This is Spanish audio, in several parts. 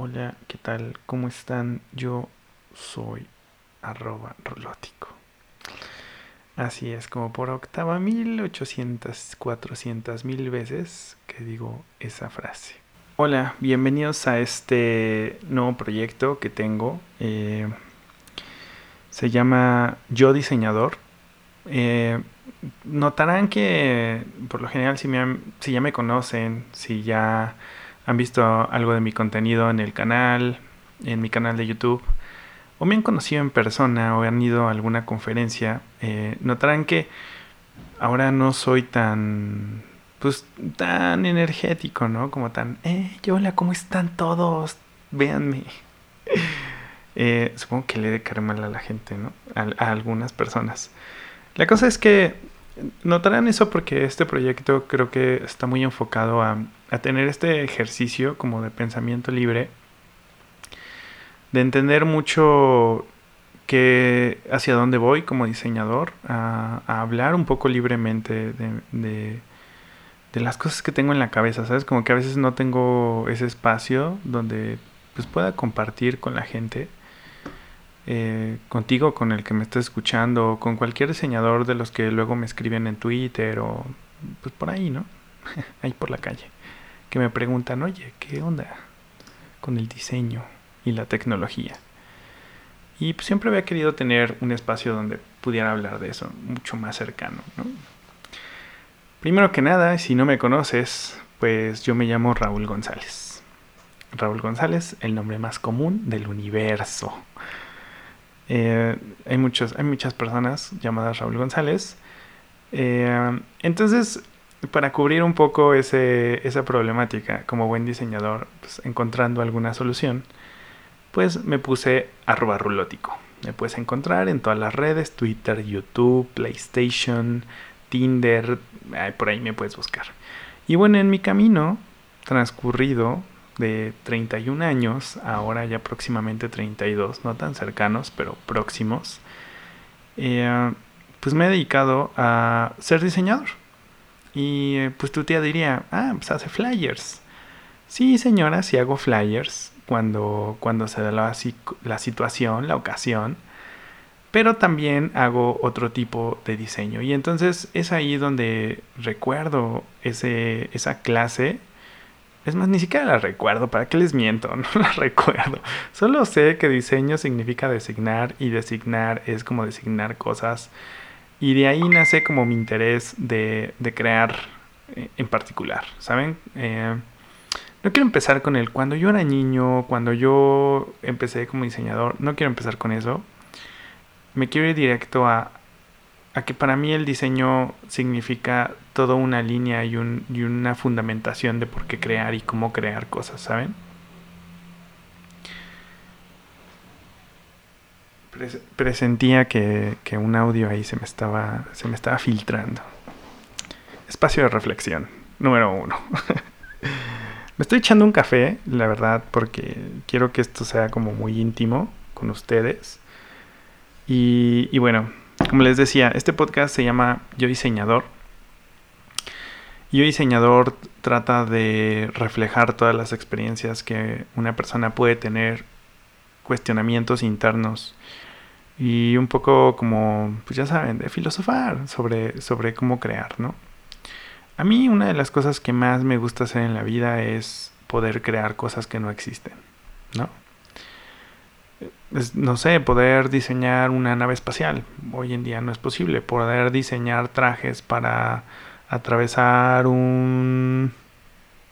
Hola, ¿qué tal? ¿Cómo están? Yo soy arroba rolótico. Así es, como por octava mil ochocientas, cuatrocientas mil veces que digo esa frase. Hola, bienvenidos a este nuevo proyecto que tengo. Eh, se llama Yo Diseñador. Eh, notarán que por lo general si, ya me conocen, si ya han visto algo de mi contenido en el canal, en mi canal de YouTube, o me han conocido en persona o han ido a alguna conferencia, eh, notarán que ahora no soy tan, pues, tan energético, ¿no? Como tan, eh, hola, ¿cómo están todos? Véanme. Eh, supongo que le de mal a la gente, ¿no? a algunas personas. La cosa es que notarán eso porque este proyecto creo que está muy enfocado a, tener este ejercicio como de pensamiento libre, de entender mucho que hacia dónde voy como diseñador, a, hablar un poco libremente de, las cosas que tengo en la cabeza, ¿sabes? Como que a veces no tengo ese espacio donde pues pueda compartir con la gente eh, contigo, con el que me estés escuchando, con cualquier diseñador de los que luego me escriben en Twitter o pues por ahí, ¿no? ahí por la calle, que me preguntan, oye, ¿qué onda con el diseño y la tecnología? Y pues, siempre había querido tener un espacio donde pudiera hablar de eso, mucho más cercano, ¿no? Primero que nada, si no me conoces, pues yo me llamo Raúl González. Raúl González, el nombre más común del universo. Eh, hay, muchos, hay muchas personas llamadas Raúl González. Eh, entonces, para cubrir un poco ese, esa problemática como buen diseñador, pues, encontrando alguna solución, pues me puse arroba rulótico. Me puedes encontrar en todas las redes, Twitter, YouTube, PlayStation, Tinder, por ahí me puedes buscar. Y bueno, en mi camino transcurrido de 31 años, ahora ya próximamente 32, no tan cercanos, pero próximos, eh, pues me he dedicado a ser diseñador. Y eh, pues tu tía diría, ah, pues hace flyers. Sí, señora, sí hago flyers cuando, cuando se da la, la situación, la ocasión. Pero también hago otro tipo de diseño. Y entonces es ahí donde recuerdo ese, esa clase es más, ni siquiera la recuerdo, ¿para qué les miento? No la recuerdo. Solo sé que diseño significa designar y designar es como designar cosas. Y de ahí nace como mi interés de, crear eh, en particular, ¿saben? Eh, no quiero empezar con el cuando yo era niño, cuando yo empecé como diseñador, no quiero empezar con eso. Me quiero ir directo a a que para mí el diseño significa toda una línea y, una fundamentación de por qué crear y cómo crear cosas, ¿saben? Presentía que, un audio ahí se me estaba se me estaba filtrando. Espacio de reflexión, número uno. me estoy echando un café, la verdad, porque quiero que esto sea como muy íntimo con ustedes. Y, y bueno, como les decía, este podcast se llama Yo Diseñador. Yo Diseñador trata de reflejar todas las experiencias que una persona puede tener, cuestionamientos internos y un poco como, pues ya saben, de filosofar sobre, sobre cómo crear, ¿no? A mí una de las cosas que más me gusta hacer en la vida es poder crear cosas que no existen, ¿no? no sé, poder diseñar una nave espacial. Hoy en día no es posible. Poder diseñar trajes para atravesar un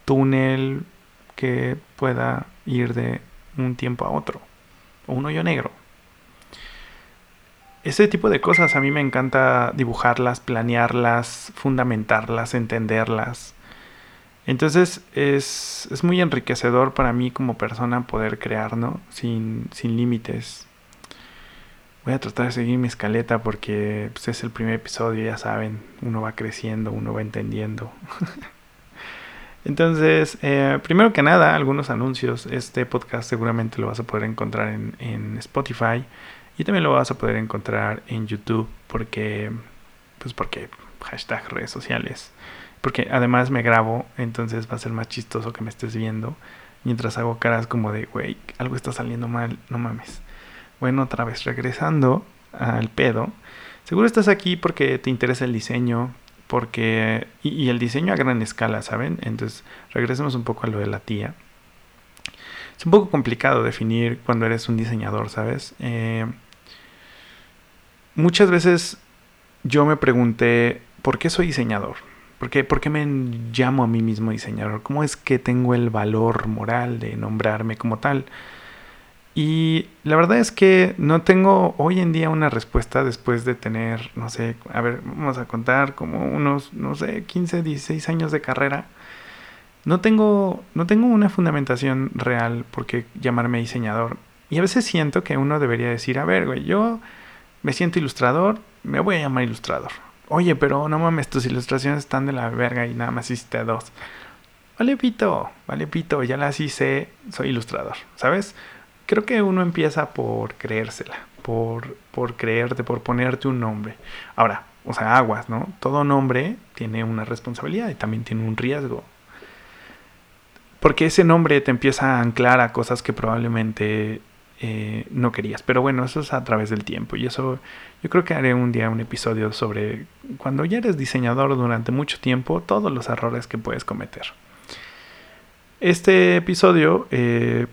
túnel que pueda ir de un tiempo a otro. O un hoyo negro. Ese tipo de cosas a mí me encanta dibujarlas, planearlas, fundamentarlas, entenderlas. Entonces es, muy enriquecedor para mí como persona poder crear, ¿no? Sin, límites. Voy a tratar de seguir mi escaleta porque pues, es el primer episodio, ya saben, uno va creciendo, uno va entendiendo. Entonces, eh, primero que nada, algunos anuncios. Este podcast seguramente lo vas a poder encontrar en, en, Spotify y también lo vas a poder encontrar en YouTube porque, pues porque hashtag redes sociales porque además me grabo, entonces va a ser más chistoso que me estés viendo. mientras hago caras como de, güey, algo está saliendo mal, no mames. Bueno, otra vez regresando al pedo. Seguro estás aquí porque te interesa el diseño, porque y, el diseño a gran escala, ¿saben? Entonces, regresemos un poco a lo de la tía. Es un poco complicado definir cuando eres un diseñador, ¿sabes? Eh, muchas veces yo me pregunté, ¿por qué soy diseñador? ¿Por qué, ¿Por qué, me llamo a mí mismo diseñador? ¿Cómo es que tengo el valor moral de nombrarme como tal? Y la verdad es que no tengo hoy en día una respuesta después de tener, no sé, a ver, vamos a contar como unos, no sé, 15, 16 años de carrera. No tengo, no tengo una fundamentación real por qué llamarme diseñador. Y a veces siento que uno debería decir, a ver, güey, yo me siento ilustrador, me voy a llamar ilustrador. Oye, pero no mames, tus ilustraciones están de la verga y nada más hiciste dos. Vale, pito, vale, pito, ya las hice, soy ilustrador, ¿sabes? creo que uno empieza por creérsela, por, por creerte, por ponerte un nombre. Ahora, o sea, aguas, ¿no? Todo nombre tiene una responsabilidad y también tiene un riesgo. Porque ese nombre te empieza a anclar a cosas que probablemente eh, no querías. Pero bueno, eso es a través del tiempo. Y eso yo creo que haré un día un episodio sobre cuando ya eres diseñador durante mucho tiempo, todos los errores que puedes cometer. Este episodio eh,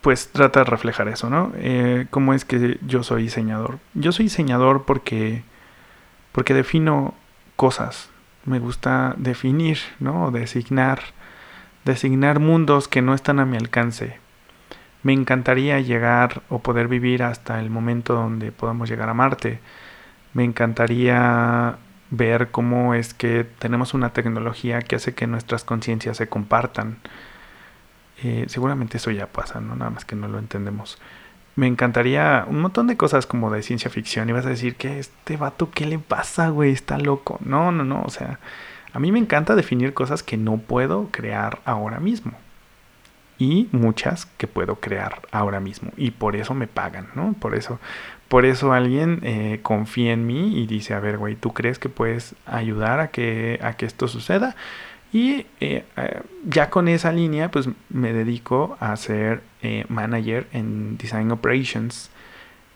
pues trata de reflejar eso, ¿no? Eh, ¿Cómo es que yo soy diseñador? Yo soy diseñador porque, porque defino cosas. Me gusta definir, ¿no? Designar, designar mundos que no están a mi alcance. Me encantaría llegar o poder vivir hasta el momento donde podamos llegar a Marte. Me encantaría ver cómo es que tenemos una tecnología que hace que nuestras conciencias se compartan eh, seguramente eso ya pasa, ¿no? Nada más que no lo entendemos. Me encantaría un montón de cosas como de ciencia ficción. Y vas a decir que este vato, ¿qué le pasa, güey? Está loco. No, no, no. O sea, a mí me encanta definir cosas que no puedo crear ahora mismo. Y muchas que puedo crear ahora mismo. Y por eso me pagan, ¿no? Por eso, por eso alguien eh, confía en mí y dice, a ver, güey, ¿tú crees que puedes ayudar a que, a que esto suceda? Y eh, eh, ya con esa línea, pues me dedico a ser manager en Design Operations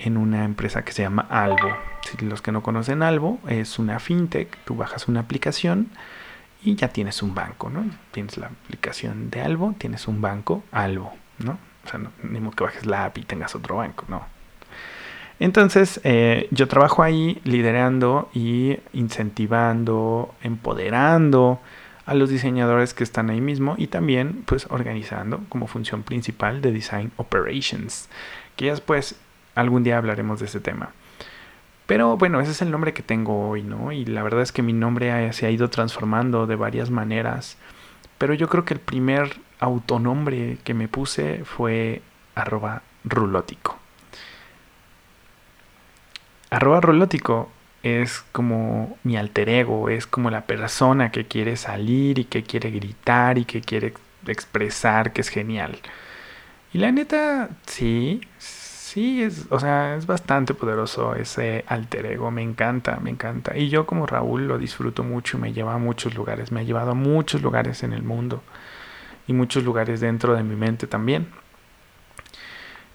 en una empresa que se llama Albo. Si los que no conocen Albo, es una fintech, tú bajas una aplicación y ya tienes un banco, ¿no? Tienes la aplicación de Albo, tienes un banco Albo, ¿no? O sea, no, modo que bajes la app y tengas otro banco, no. Entonces, yo trabajo ahí liderando y incentivando, empoderando, a los diseñadores que están ahí mismo y también pues organizando como función principal de Design Operations, que ya después algún día hablaremos de ese tema. Pero bueno, ese es el nombre que tengo hoy, ¿no? Y la verdad es que mi nombre se ha ido transformando de varias maneras. Pero yo creo que el primer autonombre que me puse fue arroba rulótico. Arroba rulótico es como mi alter ego, es como la persona que quiere salir y que quiere gritar y que quiere expresar que es genial. Y la neta, sí, sí, es, o sea, es bastante poderoso ese alter ego, me encanta, me encanta. Y yo como Raúl lo disfruto mucho, me lleva a muchos lugares, me ha llevado a muchos lugares en el mundo y muchos lugares dentro de mi mente también.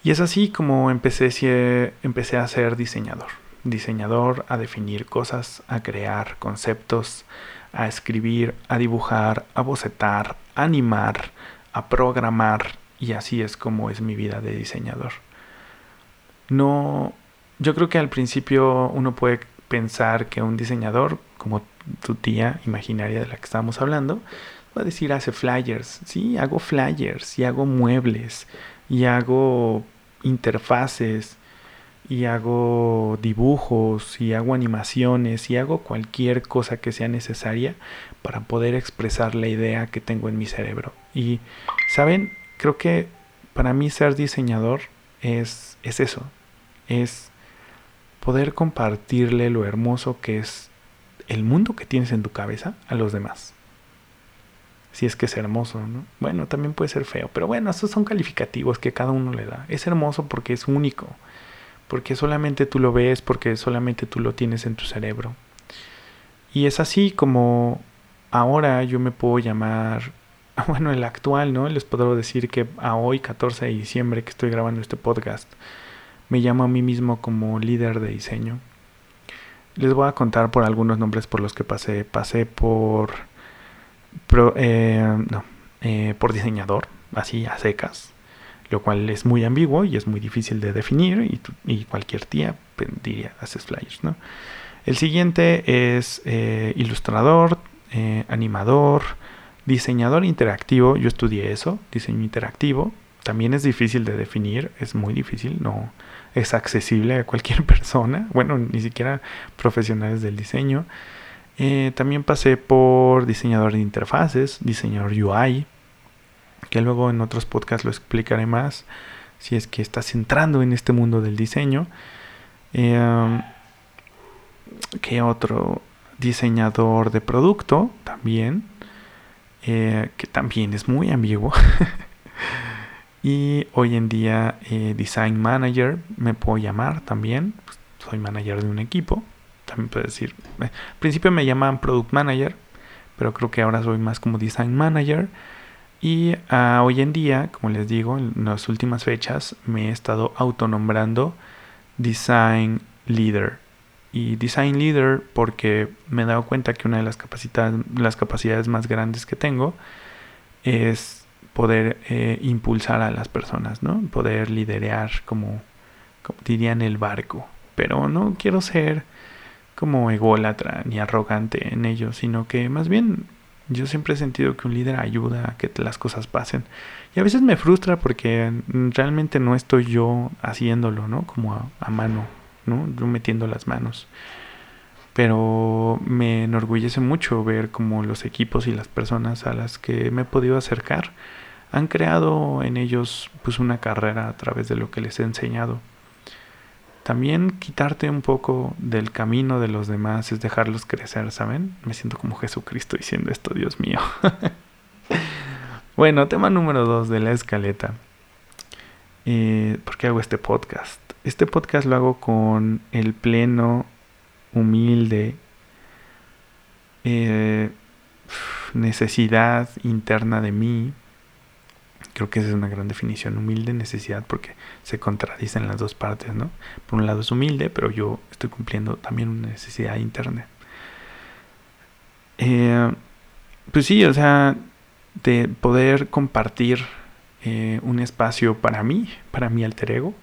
Y es así como empecé, empecé a ser diseñador diseñador a definir cosas, a crear conceptos, a escribir, a dibujar, a bocetar, a animar, a programar y así es como es mi vida de diseñador. No, yo creo que al principio uno puede pensar que un diseñador, como tu tía imaginaria de la que estábamos hablando, va a decir hace flyers, sí, hago flyers y hago muebles y hago interfaces y hago dibujos y hago animaciones y hago cualquier cosa que sea necesaria para poder expresar la idea que tengo en mi cerebro. Y, ¿saben? Creo que para mí ser diseñador es, es eso, es poder compartirle lo hermoso que es el mundo que tienes en tu cabeza a los demás. Si es que es hermoso, ¿no? Bueno, también puede ser feo, pero bueno, estos son calificativos que cada uno le da. Es hermoso porque es único porque solamente tú lo ves, porque solamente tú lo tienes en tu cerebro. Y es así como ahora yo me puedo llamar bueno, el actual, ¿no? Les puedo decir que a hoy, 14 de diciembre, que estoy grabando este podcast, me llamo a mí mismo como líder de diseño. Les voy a contar por algunos nombres por los que pasé. Pasé por, eh, no, eh, por diseñador, así a secas, lo cual es muy ambiguo y es muy difícil de definir y, cualquier tía pues, diría, haces flyers, ¿no? El siguiente es eh, ilustrador, animador, diseñador interactivo. Yo estudié eso, diseño interactivo. También es difícil de definir, es muy difícil, no, es accesible a cualquier persona, bueno, ni siquiera profesionales del diseño. Eh, también pasé por diseñador de interfaces, diseñador UI, que luego en otros podcasts lo explicaré más si es que estás entrando en este mundo del diseño. Eh, ¿Qué otro? Diseñador de producto también, eh, que también es muy ambiguo. Y hoy en día eh, Design Manager me puedo llamar también. Soy manager de un equipo. También puedo decir. Eh, al principio me llamaban Product Manager. Pero creo que ahora soy más como Design Manager. Y ah, hoy en día, como les digo, en las últimas fechas me he estado autonombrando Design Leader. Y Design Leader porque me he dado cuenta que una de las capacidades, las capacidades más grandes que tengo es poder eh, impulsar a las personas, ¿no? Poder liderar como, dirían el barco. Pero no quiero ser como ególatra ni arrogante en ello, sino que más bien yo siempre he sentido que un líder ayuda a que las cosas pasen. Y a veces me frustra porque realmente no estoy yo haciéndolo, ¿no? Como a, a mano, ¿no? Yo metiendo las manos. Pero me enorgullece mucho ver como los equipos y las personas a las que me he podido acercar han creado en ellos pues una carrera a través de lo que les he enseñado. También quitarte un poco del camino de los demás es dejarlos crecer, ¿saben? Me siento como Jesucristo diciendo esto, Dios mío. bueno, tema número dos de la escaleta. Eh, ¿Por qué hago este podcast? Este podcast lo hago con el pleno, humilde, eh, necesidad interna de mí Creo que esa es una gran definición, humilde necesidad, porque se contradicen las dos partes, ¿no? Por un lado es humilde, pero yo estoy cumpliendo también una necesidad interna. Eh, pues sí, o sea, de poder compartir eh, un espacio para mí, para mi alter ego,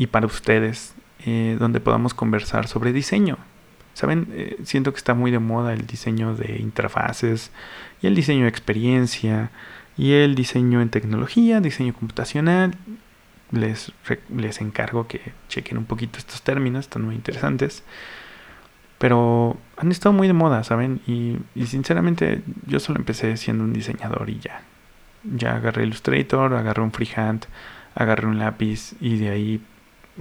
y para ustedes, eh, donde podamos conversar sobre diseño. Saben, siento que está muy de moda el diseño de interfaces y el diseño de experiencia y el diseño en tecnología, diseño computacional. Les, les encargo que chequen un poquito estos términos, están muy interesantes. Pero han estado muy de moda, ¿saben? Y, sinceramente yo solo empecé siendo un diseñador y ya. Ya agarré Illustrator, agarré un freehand, agarré un lápiz y de ahí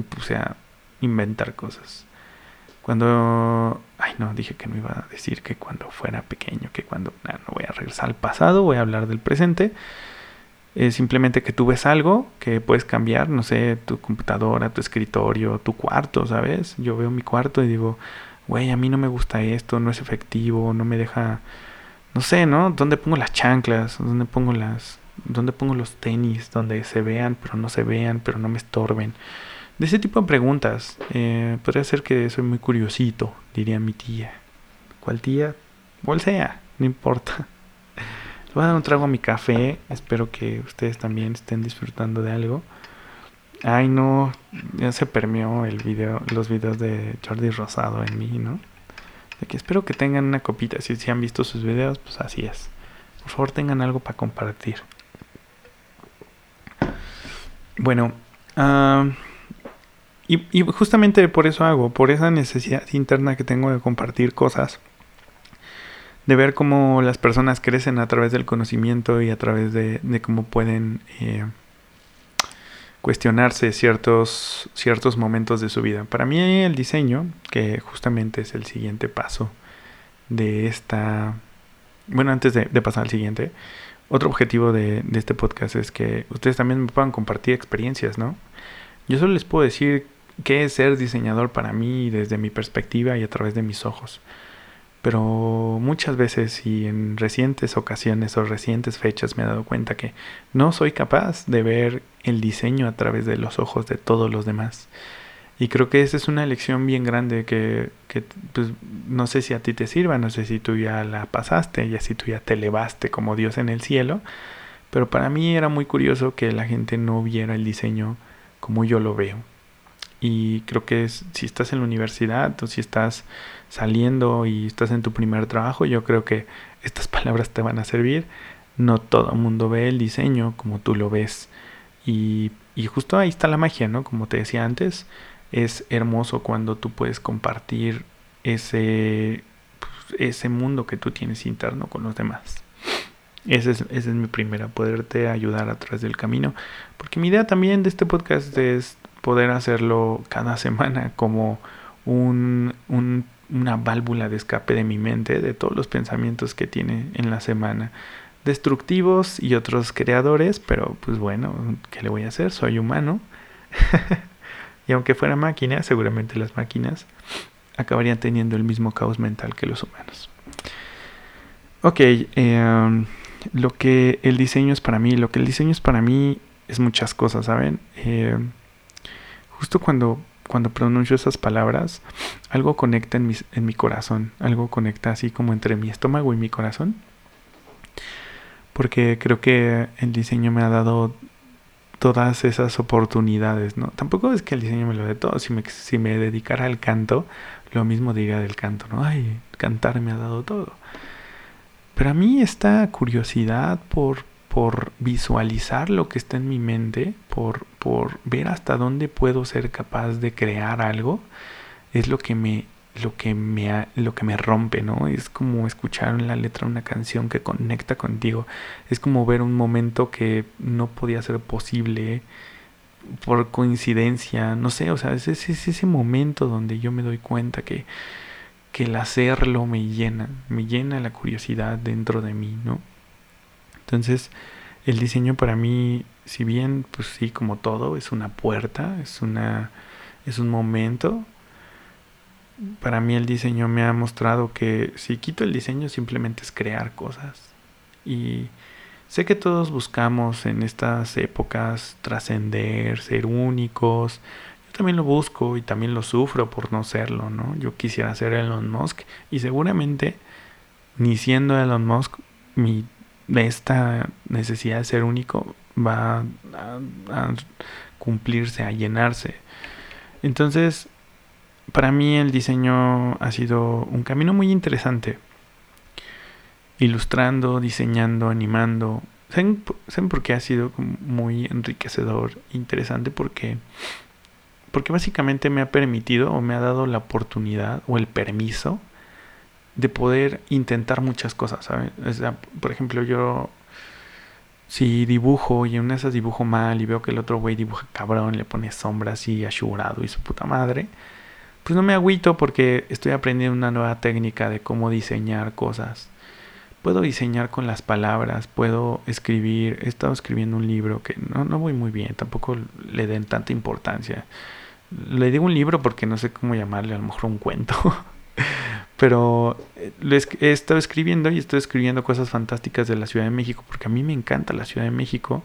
puse a inventar cosas. Cuando... Ay, no, dije que no iba a decir que cuando fuera pequeño, que cuando... no voy a regresar al pasado, voy a hablar del presente. Es simplemente que tú ves algo que puedes cambiar, no sé, tu computadora, tu escritorio, tu cuarto, ¿sabes? Yo veo mi cuarto y digo, güey, a mí no me gusta esto, no es efectivo, no me deja... No sé, ¿no? ¿Dónde pongo las chanclas? ¿Dónde pongo las... ¿Dónde pongo los tenis? Donde se vean, pero no se vean, pero no me estorben. De ese tipo de preguntas. Eh, podría ser que soy muy curiosito, diría mi tía. ¿Cuál tía? ¿Cuál sea? No importa. Le voy a dar un trago a mi café. Espero que ustedes también estén disfrutando de algo. Ay, no. Ya se permeó el video, los videos de Jordi Rosado en mí, ¿no? De que espero que tengan una copita. Si, si han visto sus videos, pues así es. Por favor, tengan algo para compartir. Bueno, ah... Y, justamente por eso hago, por esa necesidad interna que tengo de compartir cosas, de ver cómo las personas crecen a través del conocimiento y a través de, cómo pueden eh, cuestionarse ciertos, ciertos momentos de su vida. Para mí el diseño, que justamente es el siguiente paso de esta... Bueno, antes de, pasar al siguiente, otro objetivo de, de este podcast es que ustedes también me puedan compartir experiencias, ¿no? Yo solo les puedo decir qué es ser diseñador para mí desde mi perspectiva y a través de mis ojos. pero muchas veces y en recientes ocasiones o recientes fechas me he dado cuenta que no soy capaz de ver el diseño a través de los ojos de todos los demás. Y creo que esa es una lección bien grande que, pues, no sé si a ti te sirva, no sé si tú ya la pasaste, y si tú ya te elevaste como Dios en el cielo, pero para mí era muy curioso que la gente no viera el diseño como yo lo veo. Y creo que si estás en la universidad o si estás saliendo y estás en tu primer trabajo, yo creo que estas palabras te van a servir. No todo mundo ve el diseño como tú lo ves. Y, y justo ahí está la magia, ¿no? Como te decía antes, es hermoso cuando tú puedes compartir ese, pues, ese mundo que tú tienes interno con los demás. Esa es, esa es mi primera, poderte ayudar a través del camino. Porque mi idea también de este podcast es poder hacerlo cada semana como un, una válvula de escape de mi mente, de todos los pensamientos que tiene en la semana. Destructivos y otros creadores, pero pues bueno, ¿qué le voy a hacer? Soy humano. y aunque fuera máquina, seguramente las máquinas acabarían teniendo el mismo caos mental que los humanos. Ok, em, lo que el diseño es para mí, lo que el diseño es para mí es muchas cosas, ¿saben? Eh, justo cuando, cuando pronuncio esas palabras, algo conecta en mi, en mi corazón, algo conecta así como entre mi estómago y mi corazón. Porque creo que el diseño me ha dado todas esas oportunidades, ¿no? Tampoco es que el diseño me lo dé todo. Si me, si me dedicara al canto, lo mismo diría del canto, ¿no? Ay, cantar me ha dado todo. Pero a mí esta curiosidad por, por visualizar lo que está en mi mente, por, por ver hasta dónde puedo ser capaz de crear algo, es lo que me lo que me lo que me rompe, ¿no? Es como escuchar en la letra una canción que conecta contigo. Es como ver un momento que no podía ser posible por coincidencia, no sé, o sea, es, es ese momento donde yo me doy cuenta que, que el hacerlo me llena, me llena la curiosidad dentro de mí, ¿no? Entonces, el diseño para mí, si bien, pues sí, como todo, es una puerta, es una es un momento. Para mí el diseño me ha mostrado que si quito el diseño simplemente es crear cosas. Y sé que todos buscamos en estas épocas trascender, ser únicos. Yo también lo busco y también lo sufro por no serlo, ¿no? Yo quisiera ser Elon Musk y seguramente ni siendo Elon Musk mi de esta necesidad de ser único va a, cumplirse, a llenarse. Entonces, para mí el diseño ha sido un camino muy interesante. Ilustrando, diseñando, animando. ¿Saben, por qué ha sido muy enriquecedor, interesante? Porque, porque básicamente me ha permitido o me ha dado la oportunidad o el permiso de poder intentar muchas cosas, ¿sabes? por ejemplo, yo si dibujo y en una de esas dibujo mal y veo que el otro güey dibuja cabrón, le pone sombras y asegurado y su puta madre, pues no me agüito porque estoy aprendiendo una nueva técnica de cómo diseñar cosas. Puedo diseñar con las palabras, puedo escribir, he estado escribiendo un libro que no, no voy muy bien, tampoco le den tanta importancia. Le digo un libro porque no sé cómo llamarle, a lo mejor un cuento. Pero eh, he estado escribiendo y estoy escribiendo cosas fantásticas de la Ciudad de México, porque a mí me encanta la Ciudad de México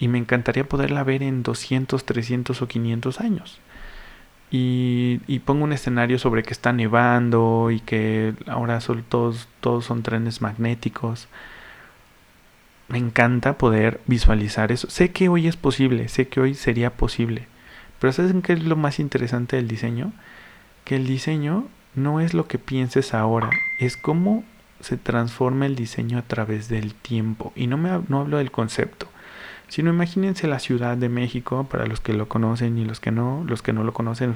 y me encantaría poderla ver en 200, 300 o 500 años. Y, pongo un escenario sobre que está nevando y que ahora son todos, todos son trenes magnéticos. Me encanta poder visualizar eso. Sé que hoy es posible, sé que hoy sería posible. Pero ¿saben qué es lo más interesante del diseño? Que el diseño no es lo que pienses ahora, es cómo se transforma el diseño a través del tiempo. Y no, me, no hablo del concepto, sino imagínense la Ciudad de México, para los que lo conocen y los que no, los que no lo conocen,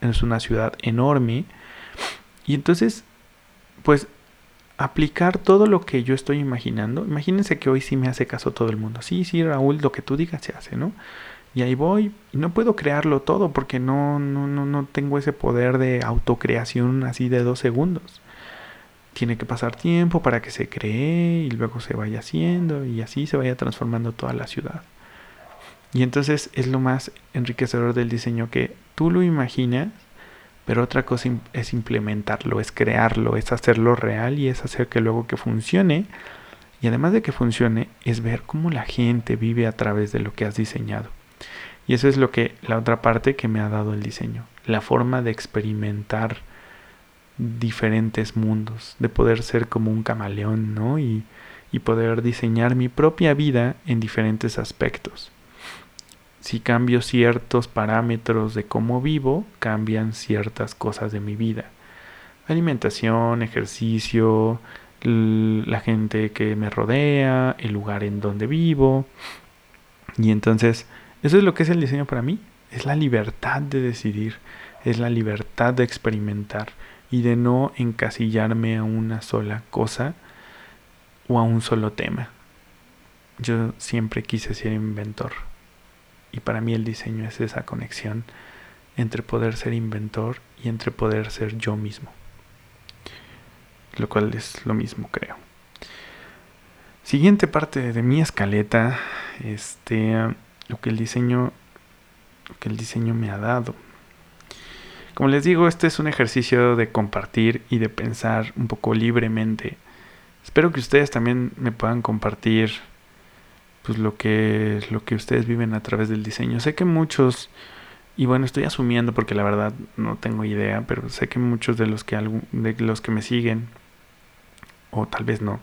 es una ciudad enorme. Y entonces, pues, aplicar todo lo que yo estoy imaginando. Imagínense que hoy sí me hace caso todo el mundo. Sí, sí, Raúl, lo que tú digas se hace, ¿no? Y ahí voy. Y no puedo crearlo todo porque no, no, no, no tengo ese poder de autocreación así de dos segundos. Tiene que pasar tiempo para que se cree y luego se vaya haciendo y así se vaya transformando toda la ciudad. Y entonces es lo más enriquecedor del diseño que tú lo imaginas, Pero otra cosa es implementarlo, es crearlo, es hacerlo real y es hacer que luego que funcione. Y además de que funcione, es ver cómo la gente vive a través de lo que has diseñado. Y eso es lo que la otra parte que me ha dado el diseño, la forma de experimentar diferentes mundos, de poder ser como un camaleón, ¿no? Y, y poder diseñar mi propia vida en diferentes aspectos. Si cambio ciertos parámetros de cómo vivo, cambian ciertas cosas de mi vida. Alimentación, ejercicio, la gente que me rodea, el lugar en donde vivo. Y entonces, eso es lo que es el diseño para mí. Es la libertad de decidir, es la libertad de experimentar y de no encasillarme a una sola cosa o a un solo tema. Yo siempre quise ser inventor y para mí el diseño es esa conexión entre poder ser inventor y entre poder ser yo mismo. Lo cual es lo mismo, creo. Siguiente parte de mi escaleta, este, lo que el diseño, lo que el diseño me ha dado. Como les digo, este es un ejercicio de compartir y de pensar un poco libremente. Espero que ustedes también me puedan compartir pues lo que lo que ustedes viven a través del diseño. Sé que muchos y bueno, estoy asumiendo porque la verdad no tengo idea, pero sé que muchos de los que de los que me siguen o tal vez no,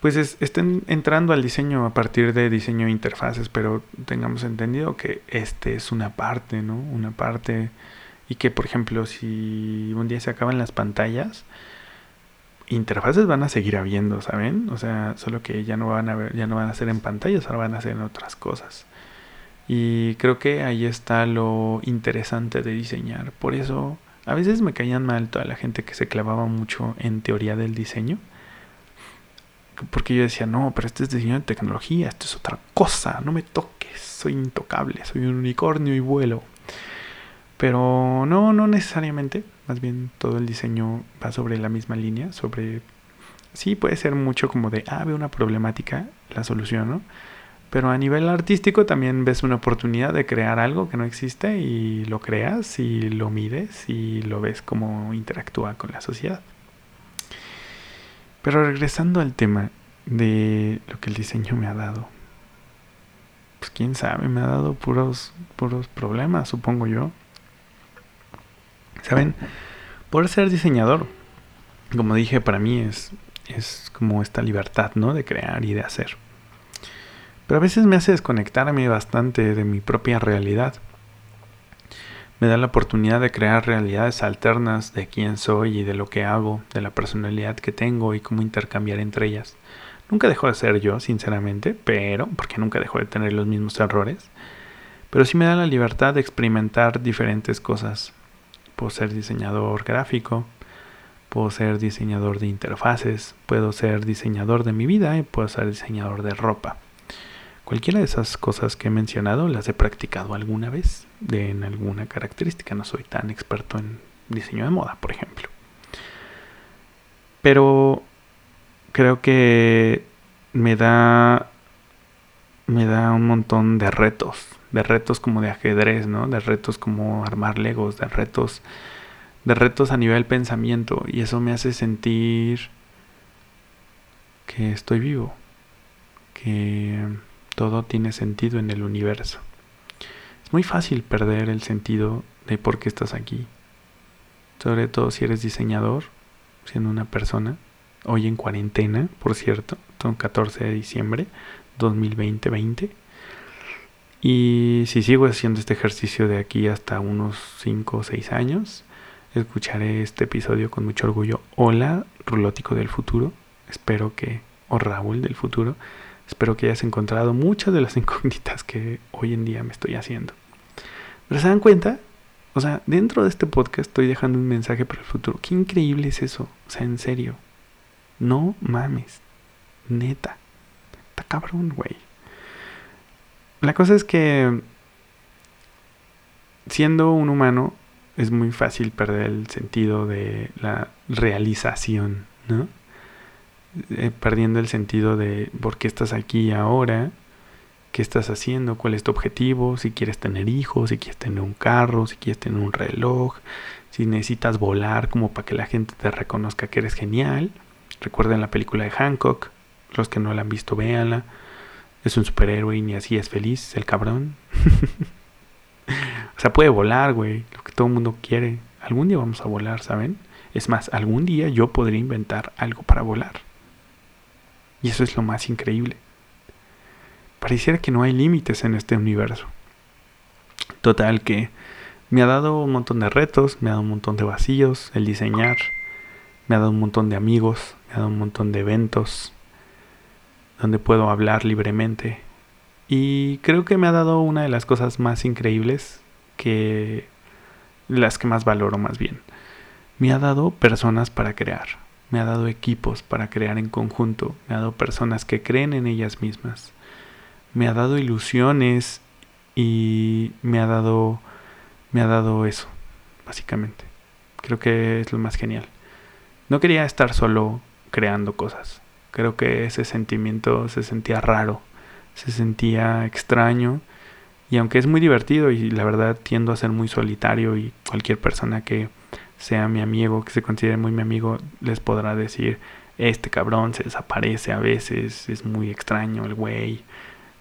pues estén entrando al diseño a partir de diseño de interfaces, pero tengamos entendido que este es una parte, ¿no? Una parte y que por ejemplo si un día se acaban las pantallas, interfaces van a seguir habiendo, ¿saben? O sea, solo que ya no van a ver, ya no van a ser en pantallas, ahora van a ser en otras cosas. Y creo que ahí está lo interesante de diseñar. Por eso a veces me caían mal toda la gente que se clavaba mucho en teoría del diseño. Porque yo decía, no, pero este es diseño de tecnología, esto es otra cosa, no me toques, soy intocable, soy un unicornio y vuelo. Pero no, no necesariamente. Más bien todo el diseño va sobre la misma línea, sobre... Sí, puede ser mucho como de, ah, veo una problemática, la soluciono. Pero a nivel artístico también ves una oportunidad de crear algo que no existe y lo creas y lo mides y lo ves cómo interactúa con la sociedad. Pero regresando al tema de lo que el diseño me ha dado. Pues quién sabe, me ha dado puros, puros problemas, supongo yo. ¿Saben? Por ser diseñador, como dije, para mí es, es como esta libertad, ¿no? De crear y de hacer. Pero a veces me hace desconectarme bastante de mi propia realidad. Me da la oportunidad de crear realidades alternas de quién soy y de lo que hago, de la personalidad que tengo y cómo intercambiar entre ellas. Nunca dejo de ser yo, sinceramente, pero, porque nunca dejo de tener los mismos errores, pero sí me da la libertad de experimentar diferentes cosas, Puedo ser diseñador gráfico, puedo ser diseñador de interfaces, puedo ser diseñador de mi vida y puedo ser diseñador de ropa. Cualquiera de esas cosas que he mencionado las he practicado alguna vez de, en alguna característica. No soy tan experto en diseño de moda, por ejemplo. Pero creo que me da me da un montón de retos de retos como de ajedrez, ¿no? De retos como armar legos, de retos de retos a nivel pensamiento y eso me hace sentir que estoy vivo, que todo tiene sentido en el universo. Es muy fácil perder el sentido de por qué estás aquí. Sobre todo si eres diseñador, siendo una persona, hoy en cuarentena, por cierto, son 14 de diciembre 2020-20 y si sigo haciendo este ejercicio de aquí hasta unos 5 o 6 años, escucharé este episodio con mucho orgullo. Hola, Rulótico del futuro. Espero que, o Raúl del futuro, espero que hayas encontrado muchas de las incógnitas que hoy en día me estoy haciendo. Pero se dan cuenta, o sea, dentro de este podcast estoy dejando un mensaje para el futuro. Qué increíble es eso. O sea, en serio. No mames. Neta. Está cabrón, güey. La cosa es que siendo un humano es muy fácil perder el sentido de la realización, ¿no? Eh, perdiendo el sentido de por qué estás aquí ahora qué estás haciendo, cuál es tu objetivo, si quieres tener hijos, si quieres tener un carro, si quieres tener un reloj, si necesitas volar como para que la gente te reconozca que eres genial. Recuerden la película de Hancock, los que no la han visto, véanla. Es un superhéroe y ni así es feliz, el cabrón. o sea, puede volar, güey, lo que todo el mundo quiere. Algún día vamos a volar, ¿saben? Es más, algún día yo podría inventar algo para volar. Y eso es lo más increíble. Pareciera que no hay límites en este universo. Total que me ha dado un montón de retos, me ha dado un montón de vacíos el diseñar, me ha dado un montón de amigos, me ha dado un montón de eventos donde puedo hablar libremente. Y creo que me ha dado una de las cosas más increíbles que las que más valoro más bien. Me ha dado personas para crear, me ha dado equipos para crear en conjunto, me ha dado personas que creen en ellas mismas, me ha dado ilusiones y me ha dado me ha dado eso, básicamente. Creo que es lo más genial. No quería estar solo creando cosas. Creo que ese sentimiento se sentía raro, se sentía extraño y aunque es muy divertido y la verdad tiendo a ser muy solitario y cualquier persona que sea mi amigo, que se considere muy mi amigo, les podrá decir, este cabrón se desaparece a veces, es muy extraño el güey,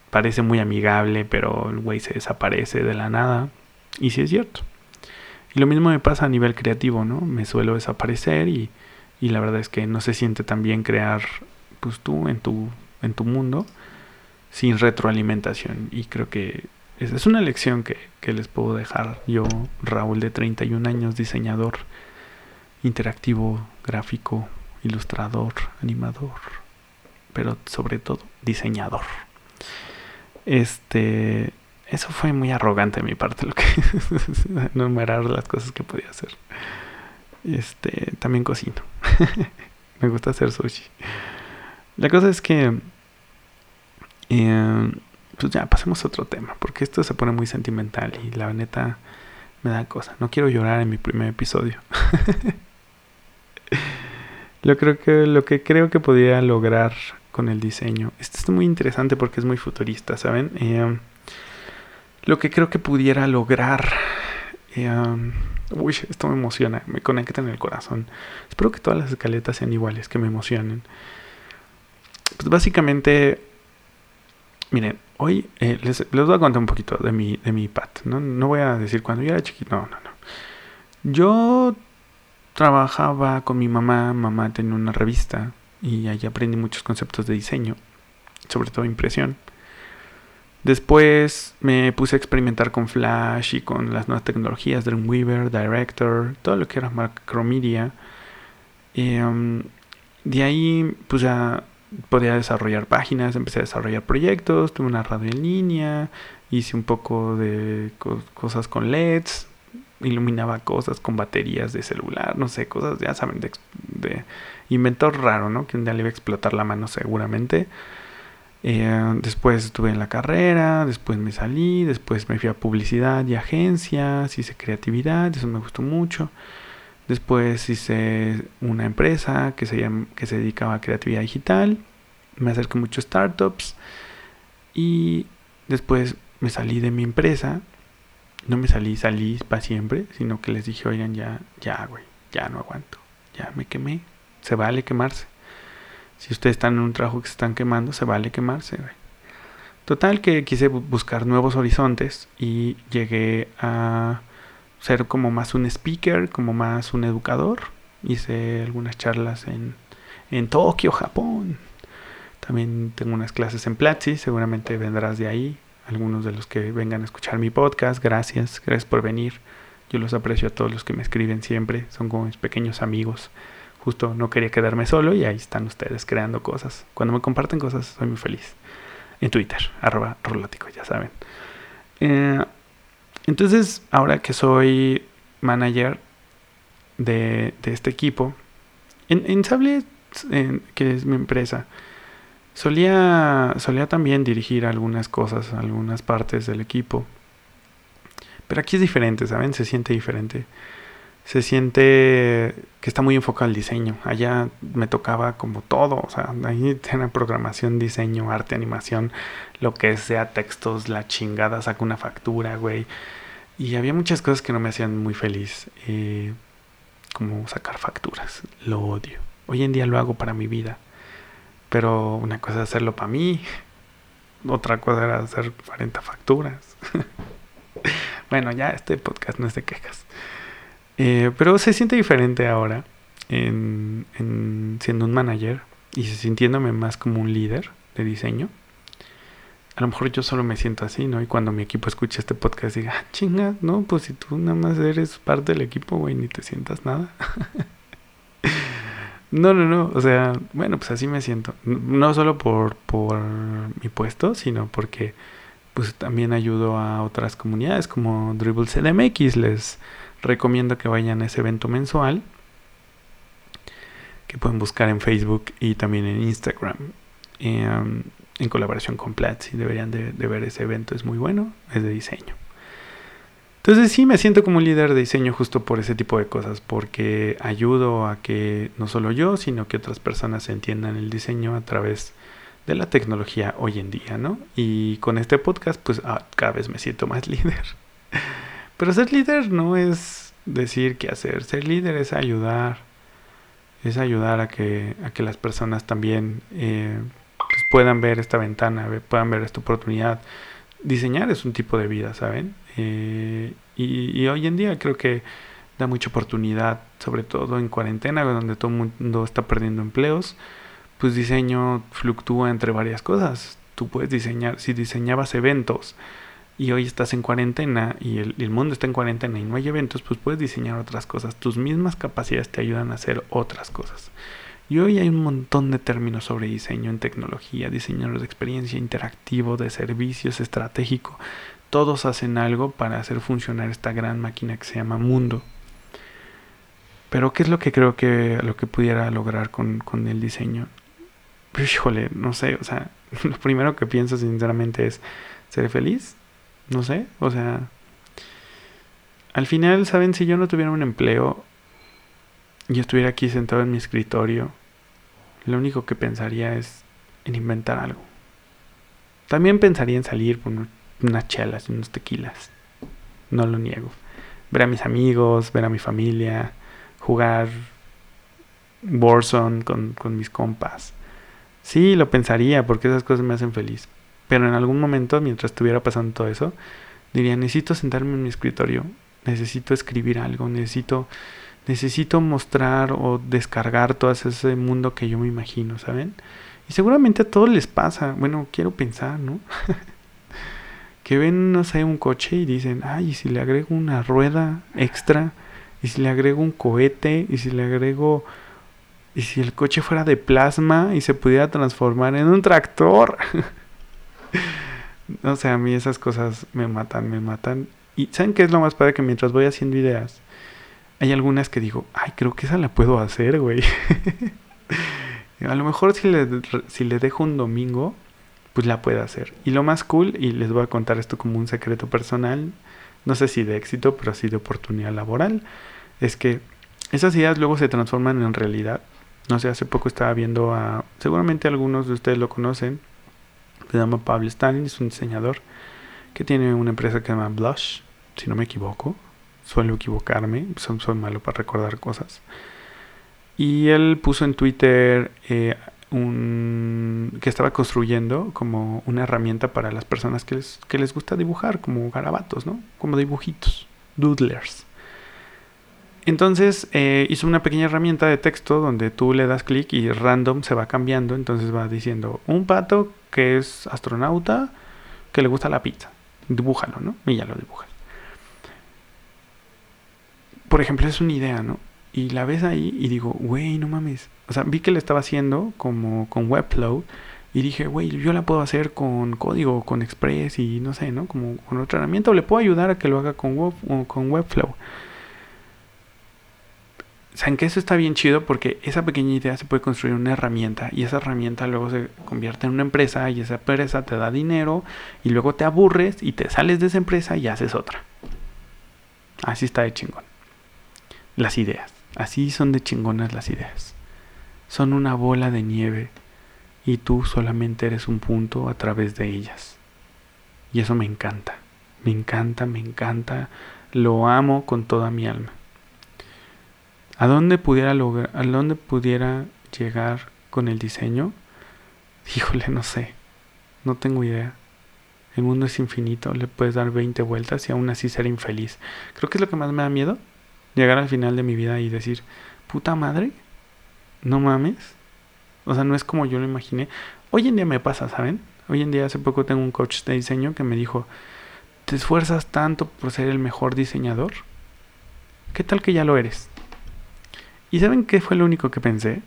parece muy amigable, pero el güey se desaparece de la nada. Y sí es cierto. Y lo mismo me pasa a nivel creativo, ¿no? Me suelo desaparecer y, y la verdad es que no se siente tan bien crear pues tú en tu, en tu mundo sin retroalimentación. Y creo que es una lección que, que les puedo dejar yo, Raúl de 31 años, diseñador interactivo, gráfico, ilustrador, animador, pero sobre todo diseñador. Este, eso fue muy arrogante de mi parte lo que enumerar las cosas que podía hacer. Este, también cocino. Me gusta hacer sushi. La cosa es que eh, pues ya pasemos a otro tema, porque esto se pone muy sentimental y la neta me da cosa. No quiero llorar en mi primer episodio. lo, creo que, lo que creo que podría lograr con el diseño. Esto es muy interesante porque es muy futurista, ¿saben? Eh, lo que creo que pudiera lograr... Eh, uy, esto me emociona, me conecta en el corazón. Espero que todas las escaletas sean iguales, que me emocionen. Pues básicamente, miren, Hoy eh, les, voy a contar un poquito de mi, de mi pat. ¿no? no voy a decir cuando yo era chiquito. No, no, no. Yo trabajaba con mi mamá. Mamá tenía una revista y ahí aprendí muchos conceptos de diseño, sobre todo impresión. Después me puse a experimentar con Flash y con las nuevas tecnologías, Dreamweaver, Director, todo lo que era Macromedia. Em, de ahí, pues ya podía desarrollar páginas, empecé a desarrollar proyectos, tuve una radio en línea, hice un poco de cosas con LEDs, iluminaba cosas con baterías de celular, no sé, cosas, ya saben, de, inventor raro, ¿no? Que un día le iba a explotar la mano seguramente. Eh, después estuve en la carrera, después me salí, después me fui a publicidad y agencias, hice creatividad, eso me gustó mucho. Después hice una empresa que se, que se dedicaba a creatividad digital. Me acerqué a muchos startups. Y después me salí de mi empresa. No me salí, salí para siempre, sino que les dije, oigan, ya, ya, güey, ya no aguanto. Ya me quemé. Se vale quemarse. Si ustedes están en un trabajo que se están quemando, se vale quemarse, güey. Total que quise buscar nuevos horizontes y llegué a ser como más un speaker, como más un educador. Hice algunas charlas en, en Tokio, Japón. También tengo unas clases en Platzi, seguramente vendrás de ahí. Algunos de los que vengan a escuchar mi podcast, gracias, gracias por venir. Yo los aprecio a todos los que me escriben siempre, son como mis pequeños amigos. Justo no quería quedarme solo y ahí están ustedes creando cosas. Cuando me comparten cosas, soy muy feliz. En Twitter, arroba rolótico, ya saben. Eh, entonces, ahora que soy manager de, este equipo, en, en Sable, que es mi empresa, solía, solía también dirigir algunas cosas, algunas partes del equipo. Pero aquí es diferente, ¿saben? Se siente diferente. se siente que está muy enfocado al diseño. Allá me tocaba como todo, o sea, ahí tiene programación, diseño, arte, animación, lo que sea, textos, la chingada, saco una factura, güey. Y había muchas cosas que no me hacían muy feliz, eh, como sacar facturas, lo odio. Hoy en día lo hago para mi vida, pero una cosa es hacerlo para mí, otra cosa era hacer 40 facturas. bueno, ya este podcast no es de quejas. Eh, pero se siente diferente ahora en, siendo un manager y sintiéndome más como un líder de diseño. A lo mejor yo solo me siento así, ¿no? Y cuando mi equipo escuche este podcast diga, ah, chinga, no, pues si tú nada más eres parte del equipo, güey, ni te sientas nada. no, no, no, o sea, bueno, pues así me siento. No solo por, por mi puesto, sino porque pues también ayudo a otras comunidades como Dribble CDMX, les recomiendo que vayan a ese evento mensual que pueden buscar en Facebook y también en Instagram em, en colaboración con Platzi deberían de, ver ese evento es muy bueno es de diseño entonces sí me siento como un líder de diseño justo por ese tipo de cosas porque ayudo a que no solo yo sino que otras personas entiendan el diseño a través de la tecnología hoy en día no y con este podcast pues ah, cada vez me siento más líder pero ser líder no es decir qué hacer. Ser líder es ayudar. Es ayudar a que, a que las personas también eh, puedan ver esta ventana, puedan ver esta oportunidad. Diseñar es un tipo de vida, ¿saben? Eh, y, hoy en día creo que da mucha oportunidad, sobre todo en cuarentena, donde todo el mundo está perdiendo empleos. Pues diseño fluctúa entre varias cosas. Tú puedes diseñar, si diseñabas eventos, y hoy estás en cuarentena y el, mundo está en cuarentena y no hay eventos, pues puedes diseñar otras cosas. Tus mismas capacidades te ayudan a hacer otras cosas. Y hoy hay un montón de términos sobre diseño en tecnología, diseño de experiencia, interactivo, de servicios, estratégico. Todos hacen algo para hacer funcionar esta gran máquina que se llama mundo. Pero ¿qué es lo que creo que lo que pudiera lograr con, con el diseño? Pues, híjole, no sé, o sea, lo primero que pienso sinceramente es, ¿seré feliz? No sé, o sea, al final, ¿saben? Si yo no tuviera un empleo y estuviera aquí sentado en mi escritorio, lo único que pensaría es en inventar algo. También pensaría en salir por unas chelas y unos tequilas. No lo niego. Ver a mis amigos, ver a mi familia, jugar Warzone con, con mis compas. Sí, lo pensaría porque esas cosas me hacen feliz. Pero en algún momento, mientras estuviera pasando todo eso, diría, necesito sentarme en mi escritorio, necesito escribir algo, necesito, necesito mostrar o descargar todo ese mundo que yo me imagino, ¿saben? Y seguramente a todos les pasa, bueno, quiero pensar, ¿no? que ven, no sé, un coche y dicen, ay, ¿y si le agrego una rueda extra, y si le agrego un cohete, y si le agrego, y si el coche fuera de plasma y se pudiera transformar en un tractor. o sea, a mí esas cosas me matan, me matan. Y ¿saben qué es lo más padre? Que mientras voy haciendo ideas, hay algunas que digo, ay, creo que esa la puedo hacer, güey. a lo mejor si le, si le dejo un domingo, pues la puedo hacer. Y lo más cool, y les voy a contar esto como un secreto personal, no sé si de éxito, pero sí de oportunidad laboral, es que esas ideas luego se transforman en realidad. No sé, hace poco estaba viendo a, seguramente algunos de ustedes lo conocen, se llama Pablo Stalin, es un diseñador que tiene una empresa que se llama Blush, si no me equivoco. Suelo equivocarme, soy, malo para recordar cosas. Y él puso en Twitter eh, un, que estaba construyendo como una herramienta para las personas que les, que les gusta dibujar, como garabatos, ¿no? Como dibujitos, doodlers. Entonces eh, hizo una pequeña herramienta de texto donde tú le das clic y random se va cambiando. Entonces va diciendo un pato que es astronauta que le gusta la pizza. Dibújalo, ¿no? Y ya lo dibujas. Por ejemplo, es una idea, ¿no? Y la ves ahí y digo, güey, no mames. O sea, vi que le estaba haciendo como con Webflow. Y dije, güey, yo la puedo hacer con código, con Express y no sé, ¿no? Como con otra herramienta. O le puedo ayudar a que lo haga con, con Webflow. ¿Saben que eso está bien chido? Porque esa pequeña idea se puede construir una herramienta y esa herramienta luego se convierte en una empresa y esa empresa te da dinero y luego te aburres y te sales de esa empresa y haces otra. Así está de chingón. Las ideas. Así son de chingonas las ideas. Son una bola de nieve y tú solamente eres un punto a través de ellas. Y eso me encanta. Me encanta, me encanta. Lo amo con toda mi alma. ¿A dónde pudiera lograr, a dónde pudiera llegar con el diseño? Híjole, no sé. No tengo idea. El mundo es infinito, le puedes dar 20 vueltas y aún así ser infeliz. Creo que es lo que más me da miedo. Llegar al final de mi vida y decir, puta madre, no mames. O sea, no es como yo lo imaginé. Hoy en día me pasa, ¿saben? Hoy en día hace poco tengo un coach de diseño que me dijo, ¿te esfuerzas tanto por ser el mejor diseñador? ¿Qué tal que ya lo eres? ¿Y saben qué fue lo único que pensé?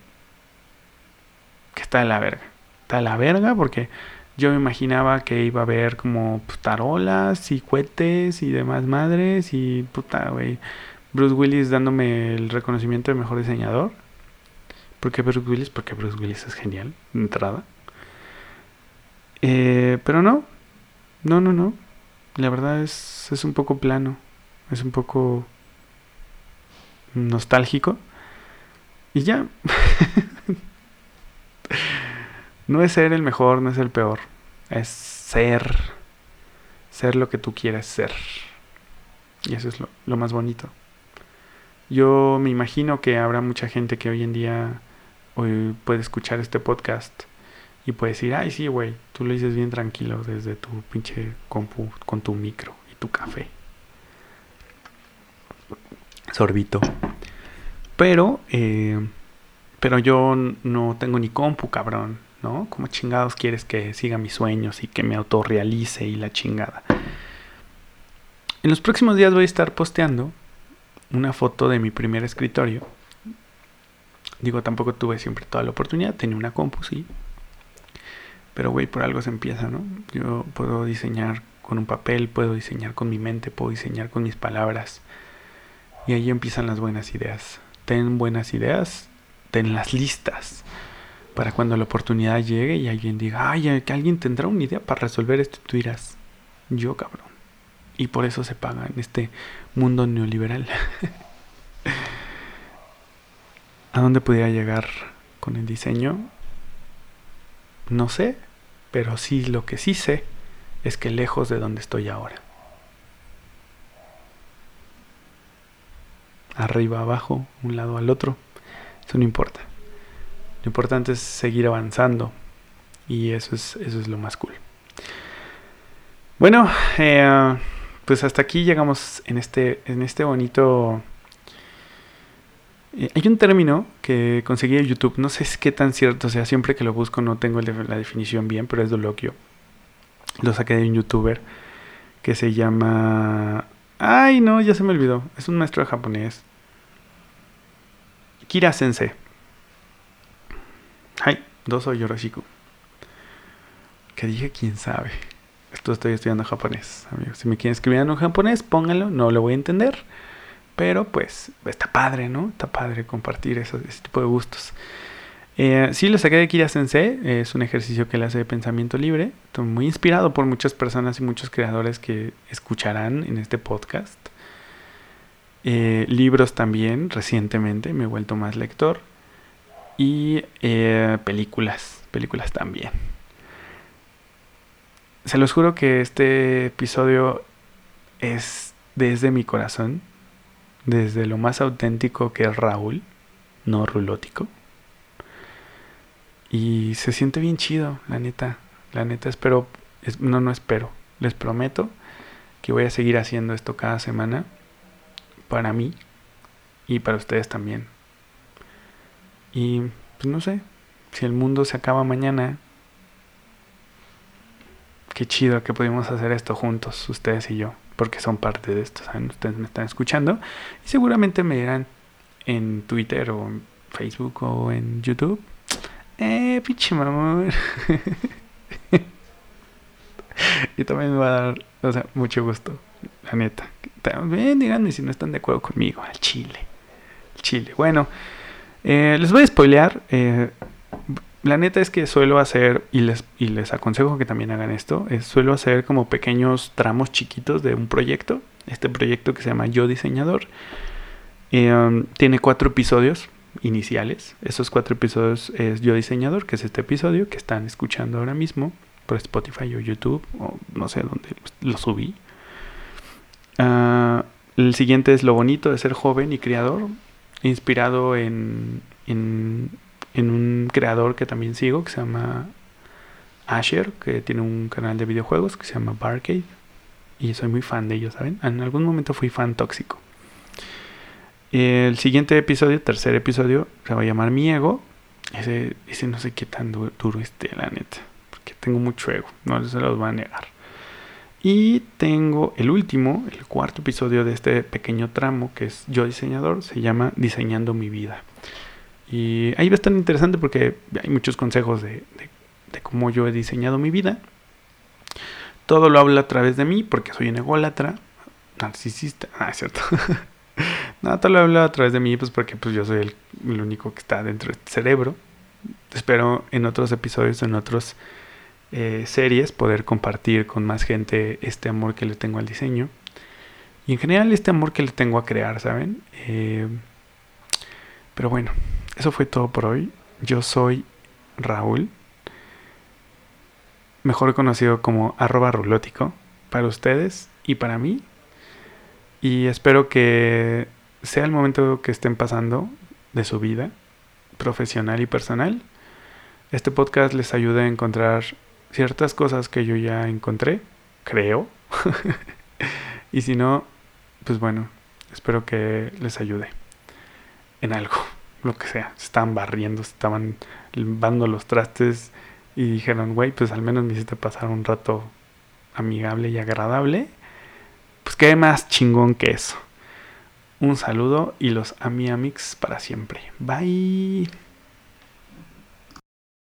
Que está de la verga. Está de la verga porque yo me imaginaba que iba a haber como pues, tarolas y cohetes y demás madres y puta, güey. Bruce Willis dándome el reconocimiento de mejor diseñador. ¿Por qué Bruce Willis? Porque Bruce Willis es genial, entrada. Eh, pero no, no, no, no. La verdad es, es un poco plano, es un poco nostálgico. Y ya. no es ser el mejor, no es el peor. Es ser. Ser lo que tú quieres ser. Y eso es lo más bonito. Yo me imagino que habrá mucha gente que hoy en día puede escuchar este podcast y puede decir, ay sí, güey, tú lo dices bien tranquilo desde tu pinche compu con tu micro y tu café. Sorbito. Pero, eh, pero yo no tengo ni compu, cabrón, ¿no? ¿Cómo chingados quieres que siga mis sueños y que me autorrealice y la chingada? En los próximos días voy a estar posteando una foto de mi primer escritorio. Digo, tampoco tuve siempre toda la oportunidad, tenía una compu, sí. Pero, güey, por algo se empieza, ¿no? Yo puedo diseñar con un papel, puedo diseñar con mi mente, puedo diseñar con mis palabras. Y ahí empiezan las buenas ideas. Ten buenas ideas, tenlas listas para cuando la oportunidad llegue y alguien diga, ay, que alguien tendrá una idea para resolver esto, tú dirás, yo cabrón. Y por eso se paga en este mundo neoliberal. ¿A dónde pudiera llegar con el diseño? No sé, pero sí lo que sí sé es que lejos de donde estoy ahora. Arriba, abajo, un lado al otro, eso no importa. Lo importante es seguir avanzando y eso es, eso es lo más cool. Bueno, eh, pues hasta aquí llegamos en este, en este bonito... Eh, hay un término que conseguí en YouTube, no sé qué tan cierto, sea, siempre que lo busco no tengo la definición bien, pero es doloquio. Lo saqué de un youtuber que se llama... Ay, no, ya se me olvidó. Es un maestro de japonés. Kira Sensei. Ay, Doso Yoroshiku. Que dije, quién sabe. Esto estoy estudiando japonés, amigos. Si me quieren escribir en japonés, pónganlo. No lo voy a entender. Pero pues está padre, ¿no? Está padre compartir ese tipo de gustos. Eh, sí, lo saqué de Kira Sensei. Es un ejercicio que le hace de pensamiento libre. Estoy muy inspirado por muchas personas y muchos creadores que escucharán en este podcast. Eh, libros también, recientemente me he vuelto más lector. Y eh, películas, películas también. Se los juro que este episodio es desde mi corazón, desde lo más auténtico que es Raúl, no rulótico. Y se siente bien chido, la neta. La neta espero, no, no espero, les prometo que voy a seguir haciendo esto cada semana para mí y para ustedes también. Y pues no sé, si el mundo se acaba mañana, qué chido que pudimos hacer esto juntos, ustedes y yo, porque son parte de esto, ¿saben? Ustedes me están escuchando y seguramente me dirán en Twitter o en Facebook o en YouTube. Eh, pinche mamón. y también me va a dar, o sea, mucho gusto, la neta. También díganme si no están de acuerdo conmigo, al chile. Chile. Bueno, eh, les voy a spoilear. Eh, la neta es que suelo hacer, y les, y les aconsejo que también hagan esto, es, suelo hacer como pequeños tramos chiquitos de un proyecto. Este proyecto que se llama Yo Diseñador. Um, tiene cuatro episodios iniciales. Esos cuatro episodios es Yo Diseñador, que es este episodio que están escuchando ahora mismo por Spotify o YouTube, o no sé dónde lo subí. Uh, el siguiente es Lo bonito de ser joven y creador, inspirado en, en, en un creador que también sigo, que se llama Asher, que tiene un canal de videojuegos que se llama Barcade. Y soy muy fan de ellos, ¿saben? En algún momento fui fan tóxico. El siguiente episodio, tercer episodio, se va a llamar Mi Ego. Ese, ese no sé qué tan duro, esté, la neta. Porque tengo mucho ego, no se los voy a negar. Y tengo el último, el cuarto episodio de este pequeño tramo que es Yo Diseñador, se llama Diseñando mi vida. Y ahí va a estar interesante porque hay muchos consejos de, de, cómo yo he diseñado mi vida. Todo lo hablo a través de mí porque soy un ególatra, narcisista. Ah, es cierto. no, todo lo hablo a través de mí pues porque pues yo soy el, único que está dentro del cerebro. Espero en otros episodios, en otros eh, series, poder compartir con más gente este amor que le tengo al diseño. Y en general este amor que le tengo a crear, ¿saben? Eh, pero bueno, eso fue todo por hoy. Yo soy Raúl, mejor conocido como arroba rulótico, para ustedes y para mí. Y espero que sea el momento que estén pasando de su vida, profesional y personal. Este podcast les ayude a encontrar ciertas cosas que yo ya encontré, creo. y si no, pues bueno, espero que les ayude en algo, lo que sea. Se estaban barriendo, se estaban lavando los trastes y dijeron, güey, pues al menos me hiciste pasar un rato amigable y agradable. Pues qué más chingón que eso. Un saludo y los Amiamix para siempre. Bye.